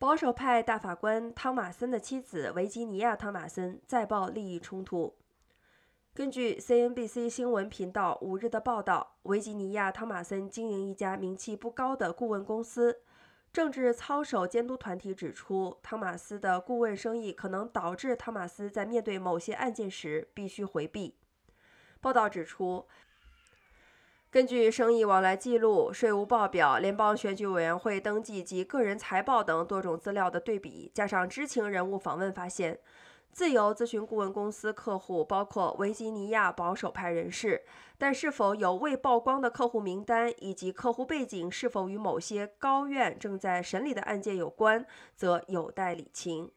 保守派大法官汤马森的妻子维吉尼亚·汤马森再爆利益冲突。根据 CNBC 新闻频道五日的报道，维吉尼亚·汤马森经营一家名气不高的顾问公司。政治操守监督团体指出，汤马斯的顾问生意可能导致汤马斯在面对某些案件时必须回避。报道指出，根据生意往来记录、税务报表、联邦选举委员会登记及个人财报等多种资料的对比，加上知情人物访问发现。自由咨询顾问公司客户包括维吉尼亚保守派人士，但是否有未曝光的客户名单以及客户背景是否与某些高院正在审理的案件有关，则有待理清。